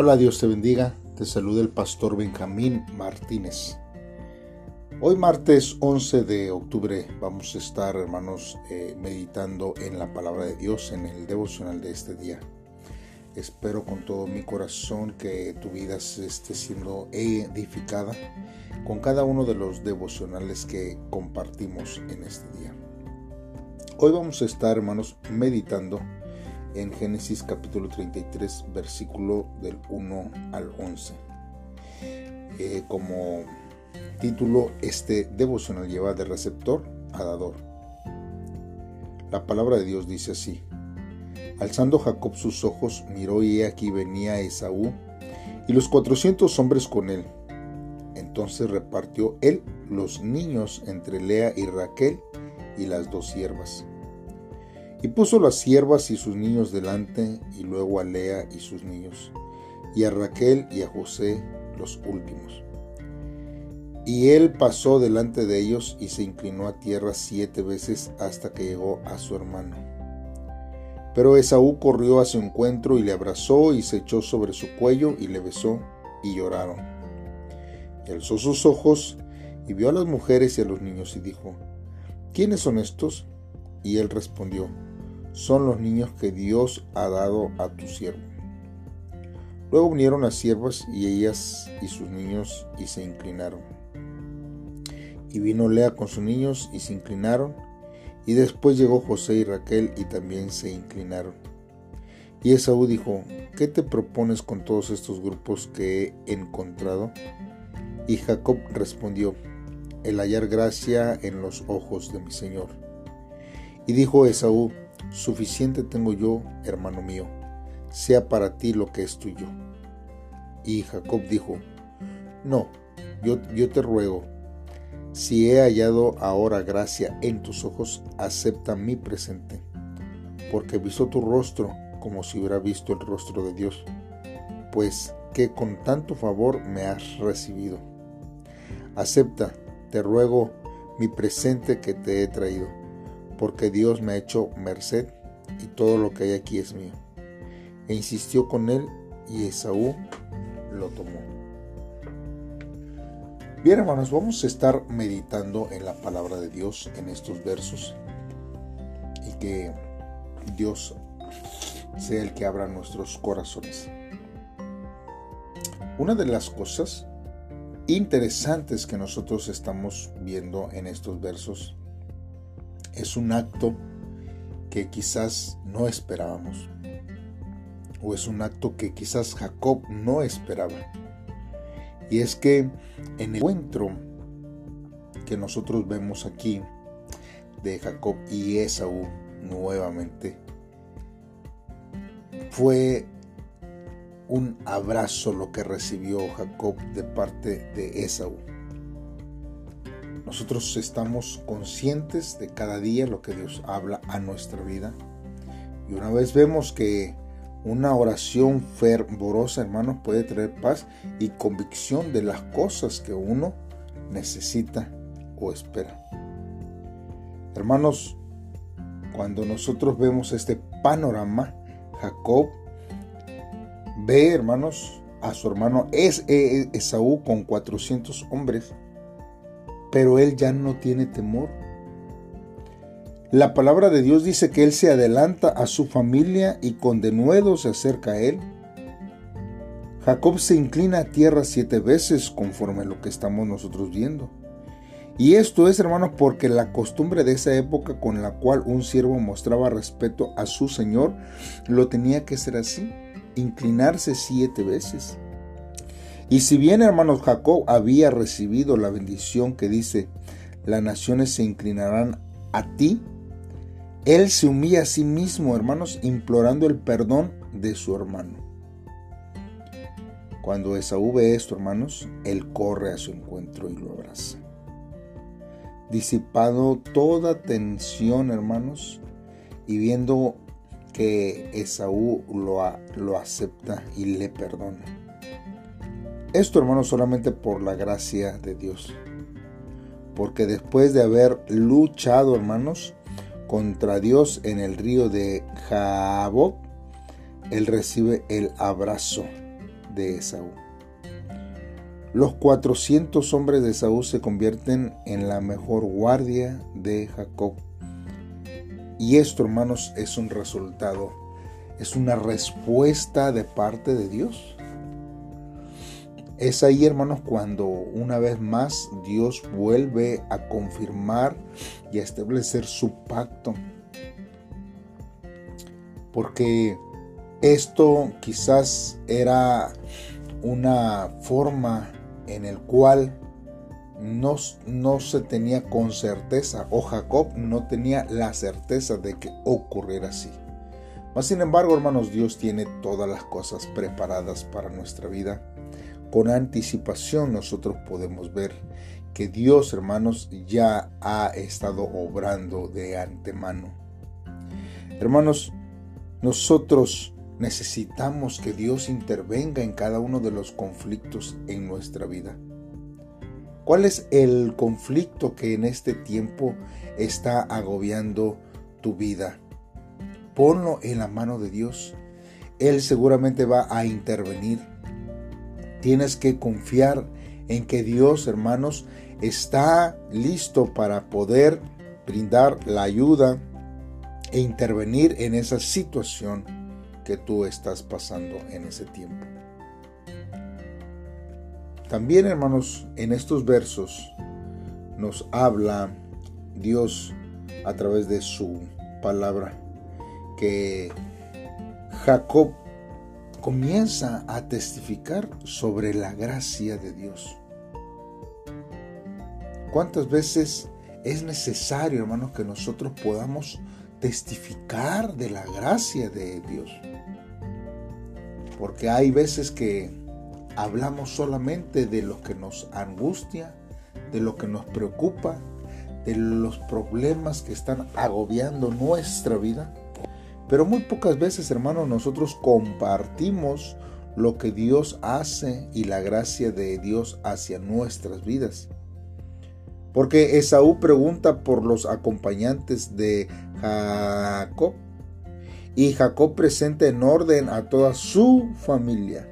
Hola, Dios te bendiga. Te saluda el pastor Benjamín Martínez. Hoy martes 11 de octubre vamos a estar, hermanos, eh, meditando en la palabra de Dios en el devocional de este día. Espero con todo mi corazón que tu vida esté siendo edificada con cada uno de los devocionales que compartimos en este día. Hoy vamos a estar, hermanos, meditando en Génesis capítulo 33, versículo del 1 al 11. Eh, como título, este devocional lleva de receptor a dador. La palabra de Dios dice así. Alzando Jacob sus ojos, miró y aquí venía Esaú y los cuatrocientos hombres con él. Entonces repartió él los niños entre Lea y Raquel y las dos siervas. Y puso las siervas y sus niños delante, y luego a Lea y sus niños, y a Raquel y a José los últimos. Y él pasó delante de ellos y se inclinó a tierra siete veces hasta que llegó a su hermano. Pero Esaú corrió a su encuentro y le abrazó y se echó sobre su cuello y le besó y lloraron. Y alzó sus ojos y vio a las mujeres y a los niños y dijo, ¿quiénes son estos? Y él respondió, son los niños que Dios ha dado a tu siervo. Luego vinieron las siervas y ellas y sus niños y se inclinaron. Y vino Lea con sus niños y se inclinaron. Y después llegó José y Raquel y también se inclinaron. Y Esaú dijo, ¿qué te propones con todos estos grupos que he encontrado? Y Jacob respondió, el hallar gracia en los ojos de mi Señor. Y dijo Esaú, Suficiente tengo yo, hermano mío, sea para ti lo que es tuyo. Y Jacob dijo, No, yo, te ruego, si he hallado ahora gracia en tus ojos, acepta mi presente, porque visto tu rostro como si hubiera visto el rostro de Dios, pues que con tanto favor me has recibido. Acepta, te ruego, mi presente que te he traído porque Dios me ha hecho merced y todo lo que hay aquí es mío. E insistió con él y Esaú lo tomó. Bien hermanos, vamos a estar meditando en la palabra de Dios en estos versos y que Dios sea el que abra nuestros corazones. Una de las cosas interesantes que nosotros estamos viendo en estos versos es un acto que quizás no esperábamos. O es un acto que quizás Jacob no esperaba. Y es que en el encuentro que nosotros vemos aquí de Jacob y Esaú nuevamente, fue un abrazo lo que recibió Jacob de parte de Esaú. Nosotros estamos conscientes de cada día lo que Dios habla a nuestra vida. Y una vez vemos que una oración fervorosa, hermanos, puede traer paz y convicción de las cosas que uno necesita o espera. Hermanos, cuando nosotros vemos este panorama, Jacob ve, hermanos, a su hermano Esaú con 400 hombres pero él ya no tiene temor. La palabra de Dios dice que él se adelanta a su familia y con denuedo se acerca a él. Jacob se inclina a tierra siete veces conforme a lo que estamos nosotros viendo. Y esto es, hermanos, porque la costumbre de esa época con la cual un siervo mostraba respeto a su Señor, lo tenía que ser así, inclinarse siete veces. Y si bien, hermanos, Jacob había recibido la bendición que dice, las naciones se inclinarán a ti, él se humilla a sí mismo, hermanos, implorando el perdón de su hermano. Cuando Esaú ve esto, hermanos, él corre a su encuentro y lo abraza. Disipado toda tensión, hermanos, y viendo que Esaú lo, lo acepta y le perdona. Esto, hermanos, solamente por la gracia de Dios. Porque después de haber luchado, hermanos, contra Dios en el río de Jaboc, Él recibe el abrazo de Esaú. Los 400 hombres de Esaú se convierten en la mejor guardia de Jacob. Y esto, hermanos, es un resultado, es una respuesta de parte de Dios. Es ahí, hermanos, cuando una vez más Dios vuelve a confirmar y a establecer su pacto. Porque esto quizás era una forma en el cual no, no, se tenía con certeza o Jacob no tenía la certeza de que ocurriera así. Mas sin embargo, hermanos, Dios tiene todas las cosas preparadas para nuestra vida. Con anticipación nosotros podemos ver que Dios, hermanos, ya ha estado obrando de antemano. Hermanos, nosotros necesitamos que Dios intervenga en cada uno de los conflictos en nuestra vida. ¿Cuál es el conflicto que en este tiempo está agobiando tu vida? Ponlo en la mano de Dios. Él seguramente va a intervenir. Tienes que confiar en que Dios, hermanos, está listo para poder brindar la ayuda e intervenir en esa situación que tú estás pasando en ese tiempo. También, hermanos, en estos versos nos habla Dios a través de su palabra que Jacob comienza a testificar sobre la gracia de Dios. ¿Cuántas veces es necesario, hermanos, que nosotros podamos testificar de la gracia de Dios. Porque hay veces que hablamos solamente de lo que nos angustia, de lo que nos preocupa, de los problemas que están agobiando nuestra vida. Pero muy pocas veces, hermanos, nosotros compartimos lo que Dios hace y la gracia de Dios hacia nuestras vidas. Porque Esaú pregunta por los acompañantes de Jacob. Y Jacob presenta en orden a toda su familia,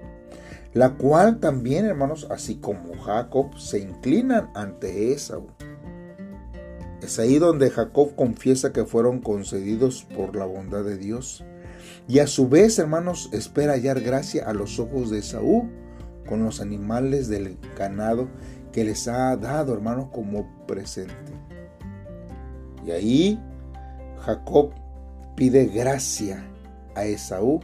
la cual también, hermanos, así como Jacob, se inclinan ante Esaú. Es ahí donde Jacob confiesa que fueron concedidos por la bondad de Dios. Y a su vez, hermanos, espera hallar gracia a los ojos de Esaú con los animales del ganado que les ha dado, hermanos, como presente. Y ahí Jacob pide gracia a Esaú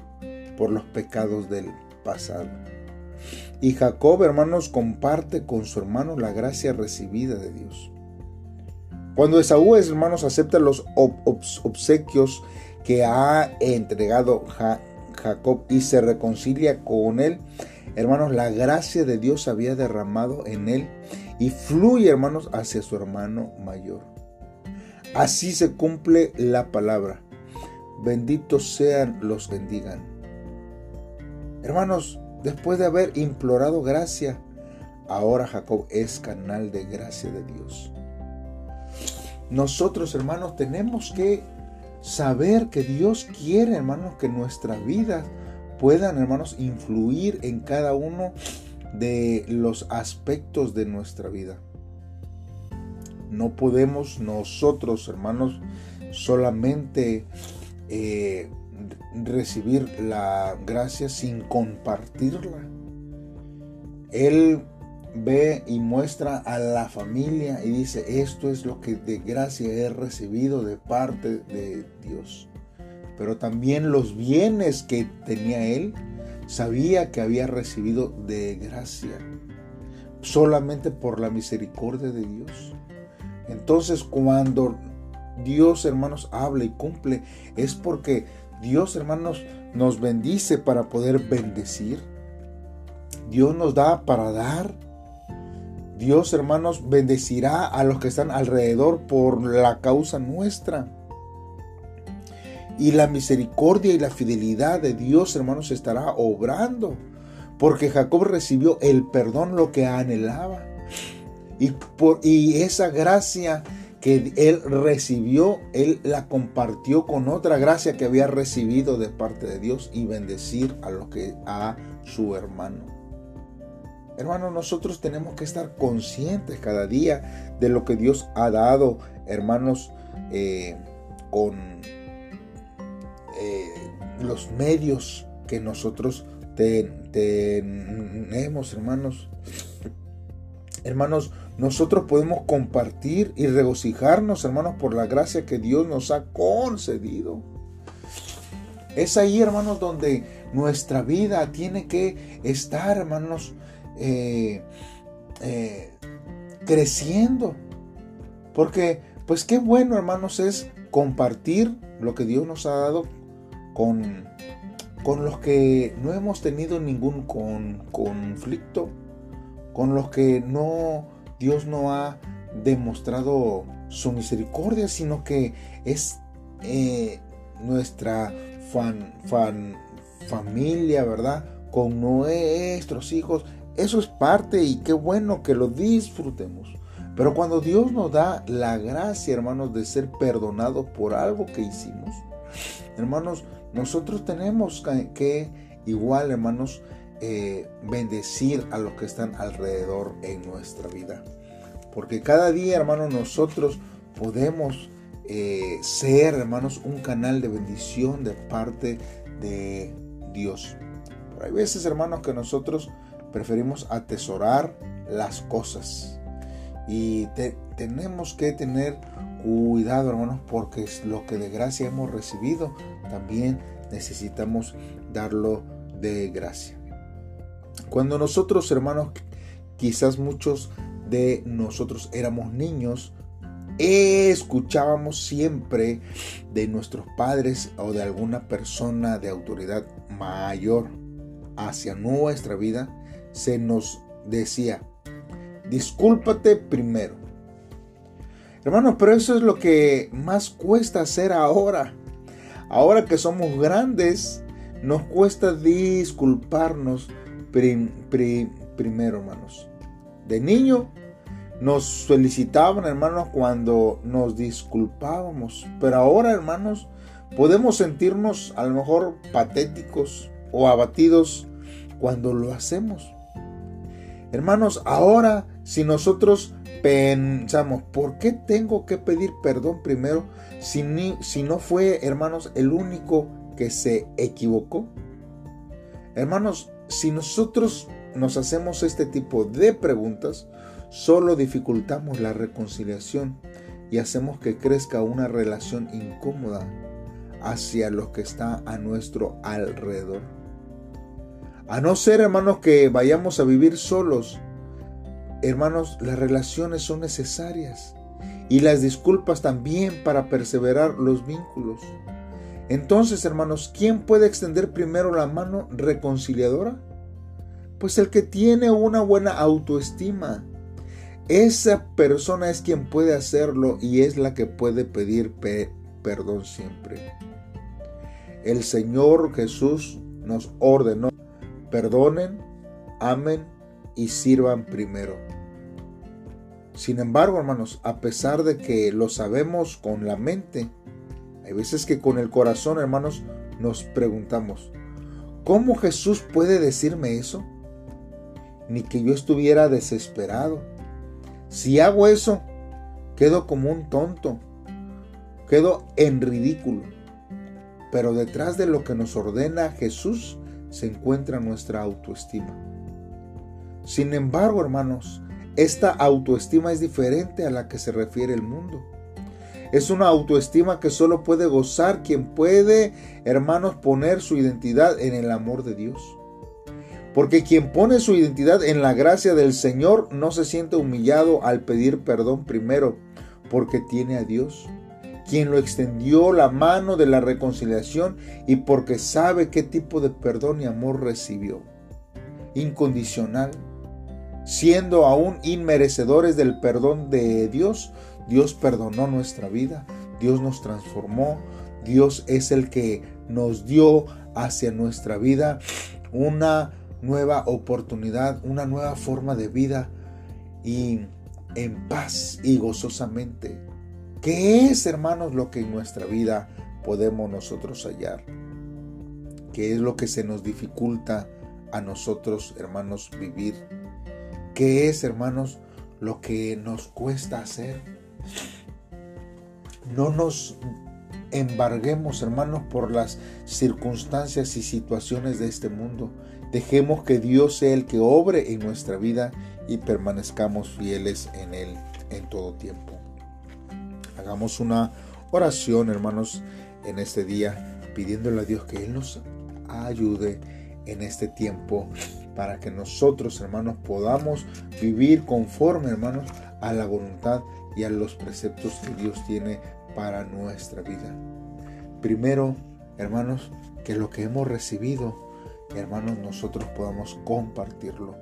por los pecados del pasado. Y Jacob, hermanos, comparte con su hermano la gracia recibida de Dios. Cuando Esaú, hermanos, acepta los obsequios que ha entregado Jacob y se reconcilia con él, hermanos, la gracia de Dios había derramado en él y fluye, hermanos, hacia su hermano mayor. Así se cumple la palabra. Benditos sean los que bendigan. Hermanos, después de haber implorado gracia, ahora Jacob es canal de gracia de Dios. Nosotros, hermanos, tenemos que saber que Dios quiere, hermanos, que nuestras vidas puedan, hermanos, influir en cada uno de los aspectos de nuestra vida. No podemos nosotros, hermanos, solamente eh, recibir la gracia sin compartirla. Él ve y muestra a la familia y dice, esto es lo que de gracia he recibido de parte de Dios. Pero también los bienes que tenía él, sabía que había recibido de gracia, solamente por la misericordia de Dios. Entonces cuando Dios, hermanos, habla y cumple, es porque Dios, hermanos, nos bendice para poder bendecir. Dios nos da para dar. Dios, hermanos, bendecirá a los que están alrededor por la causa nuestra. Y la misericordia y la fidelidad de Dios, hermanos, estará obrando. Porque Jacob recibió el perdón, lo que anhelaba. Y, por, y esa gracia que él recibió, él la compartió con otra gracia que había recibido de parte de Dios y bendecir a lo que a su hermano. Hermanos, nosotros tenemos que estar conscientes cada día de lo que Dios ha dado, hermanos, eh, con eh, los medios que nosotros tenemos, hermanos. Hermanos, nosotros podemos compartir y regocijarnos, hermanos, por la gracia que Dios nos ha concedido. Es ahí, hermanos, donde nuestra vida tiene que estar, hermanos, eh, eh, creciendo. Porque, pues qué bueno, hermanos, es compartir lo que Dios nos ha dado con, con los que no hemos tenido ningún conflicto, con los que no Dios no ha demostrado su misericordia, sino que es eh, nuestra fan, fan, familia, ¿verdad? Con nuestros hijos. Eso es parte y qué bueno que lo disfrutemos. Pero cuando Dios nos da la gracia, hermanos, de ser perdonados por algo que hicimos, hermanos, nosotros tenemos que, igual, hermanos, eh, bendecir a los que están alrededor en nuestra vida. Porque cada día, hermanos, nosotros podemos eh, ser, hermanos, un canal de bendición de parte de Dios. Pero hay veces, hermanos, que nosotros preferimos atesorar las cosas. Y tenemos que tener cuidado, hermanos, porque lo que de gracia hemos recibido, también necesitamos darlo de gracia. Cuando nosotros, hermanos, quizás muchos de nosotros éramos niños, escuchábamos siempre de nuestros padres o de alguna persona de autoridad mayor hacia nuestra vida, se nos decía, discúlpate primero. Hermanos, pero eso es lo que más cuesta hacer ahora. Ahora que somos grandes, nos cuesta disculparnos primero, hermanos. De niño nos felicitaban, hermanos, cuando nos disculpábamos. Pero ahora, hermanos, podemos sentirnos a lo mejor patéticos o abatidos cuando lo hacemos. Hermanos, ahora si nosotros pensamos, ¿por qué tengo que pedir perdón primero si, no fue, hermanos, el único que se equivocó? Hermanos, si nosotros nos hacemos este tipo de preguntas, solo dificultamos la reconciliación y hacemos que crezca una relación incómoda hacia los que está a nuestro alrededor. A no ser, hermanos, que vayamos a vivir solos, hermanos, las relaciones son necesarias y las disculpas también para perseverar los vínculos. Entonces, hermanos, ¿quién puede extender primero la mano reconciliadora? Pues el que tiene una buena autoestima. Esa persona es quien puede hacerlo y es la que puede pedir perdón siempre. El Señor Jesús nos ordenó, perdonen, amen y sirvan primero. Sin embargo, hermanos, a pesar de que lo sabemos con la mente, hay veces que con el corazón, hermanos, nos preguntamos, ¿cómo Jesús puede decirme eso? Ni que yo estuviera desesperado. Si hago eso, quedo como un tonto, quedo en ridículo. Pero detrás de lo que nos ordena Jesús se encuentra nuestra autoestima. Sin embargo, hermanos, esta autoestima es diferente a la que se refiere el mundo. Es una autoestima que solo puede gozar quien puede, hermanos, poner su identidad en el amor de Dios. Porque quien pone su identidad en la gracia del Señor no se siente humillado al pedir perdón primero, porque tiene a Dios, quien lo extendió la mano de la reconciliación y porque sabe qué tipo de perdón y amor recibió. Incondicional. Siendo aún inmerecedores del perdón de Dios, Dios perdonó nuestra vida, Dios nos transformó, Dios es el que nos dio hacia nuestra vida una nueva oportunidad, una nueva forma de vida y en paz y gozosamente. ¿Qué es, hermanos, lo que en nuestra vida podemos nosotros hallar? ¿Qué es lo que se nos dificulta a nosotros, hermanos, vivir? ¿Qué es, hermanos, lo que nos cuesta hacer? No nos embarguemos, hermanos, por las circunstancias y situaciones de este mundo. Dejemos que Dios sea el que obre en nuestra vida y permanezcamos fieles en Él en todo tiempo. Hagamos una oración, hermanos, en este día, pidiéndole a Dios que Él nos ayude en este tiempo para que nosotros, hermanos, podamos vivir conforme, hermanos, a la voluntad y a los preceptos que Dios tiene para nuestra vida. Primero, hermanos, que lo que hemos recibido, hermanos, nosotros podamos compartirlo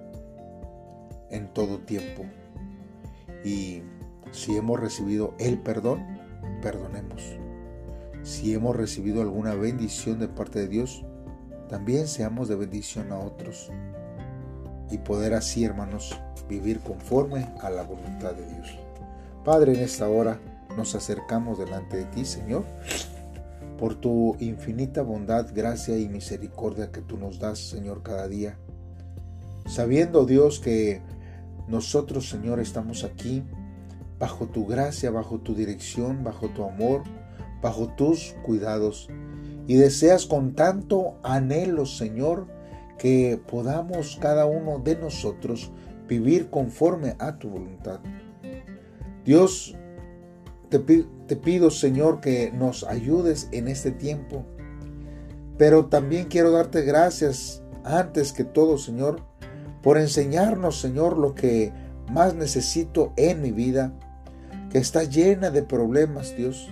en todo tiempo. Y si hemos recibido el perdón, perdonemos. Si hemos recibido alguna bendición de parte de Dios, también seamos de bendición a otros. Y poder así, hermanos, vivir conforme a la voluntad de Dios. Padre, en esta hora nos acercamos delante de ti, Señor, por tu infinita bondad, gracia y misericordia que tú nos das, Señor, cada día. Sabiendo, Dios, que nosotros, Señor, estamos aquí bajo tu gracia, bajo tu dirección, bajo tu amor, bajo tus cuidados. Y deseas con tanto anhelo, Señor, que podamos cada uno de nosotros vivir conforme a tu voluntad. Dios, te, pido, Señor, que nos ayudes en este tiempo. Pero también quiero darte gracias antes que todo, Señor, por enseñarnos, Señor, lo que más necesito en mi vida, que está llena de problemas, Dios,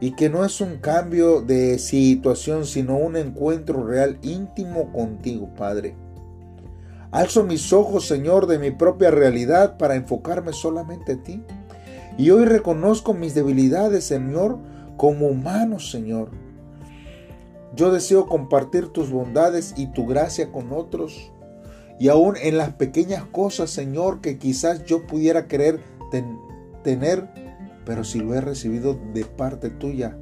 y que no es un cambio de situación, sino un encuentro real íntimo contigo, Padre. Alzo mis ojos, Señor, de mi propia realidad para enfocarme solamente en ti. Y hoy reconozco mis debilidades, Señor, como humano, Señor. Yo deseo compartir tus bondades y tu gracia con otros. Y aún en las pequeñas cosas, Señor, que quizás yo pudiera querer tener, pero si lo he recibido de parte tuya,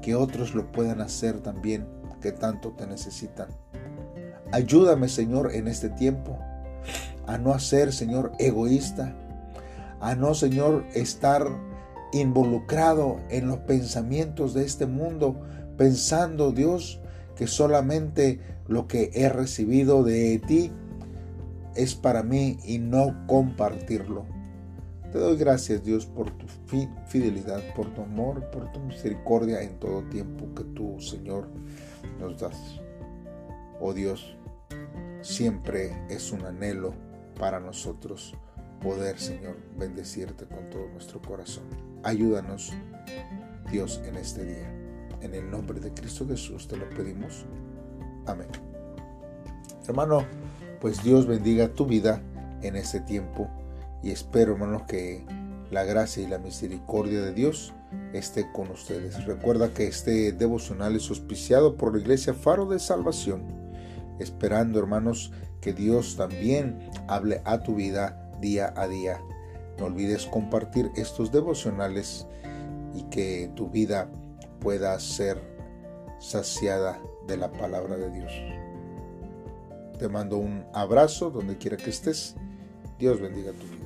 que otros lo puedan hacer también, que tanto te necesitan. Ayúdame, Señor, en este tiempo a no ser, Señor, egoísta, a no, Señor, estar involucrado en los pensamientos de este mundo, pensando, Dios, que solamente lo que he recibido de ti es para mí y no compartirlo. Te doy gracias, Dios, por tu fidelidad, por tu amor, por tu misericordia en todo tiempo que tú, Señor, nos das. Oh Dios, siempre es un anhelo para nosotros poder, Señor, bendecirte con todo nuestro corazón. Ayúdanos, Dios, en este día. En el nombre de Cristo Jesús te lo pedimos. Amén. Hermano, pues Dios bendiga tu vida en este tiempo y espero, hermanos, que la gracia y la misericordia de Dios esté con ustedes. Recuerda que este devocional es auspiciado por la Iglesia Faro de Salvación, esperando, hermanos, que Dios también hable a tu vida día a día. No olvides compartir estos devocionales y que tu vida pueda ser saciada de la palabra de Dios. Te mando un abrazo donde quiera que estés. Dios bendiga tu vida.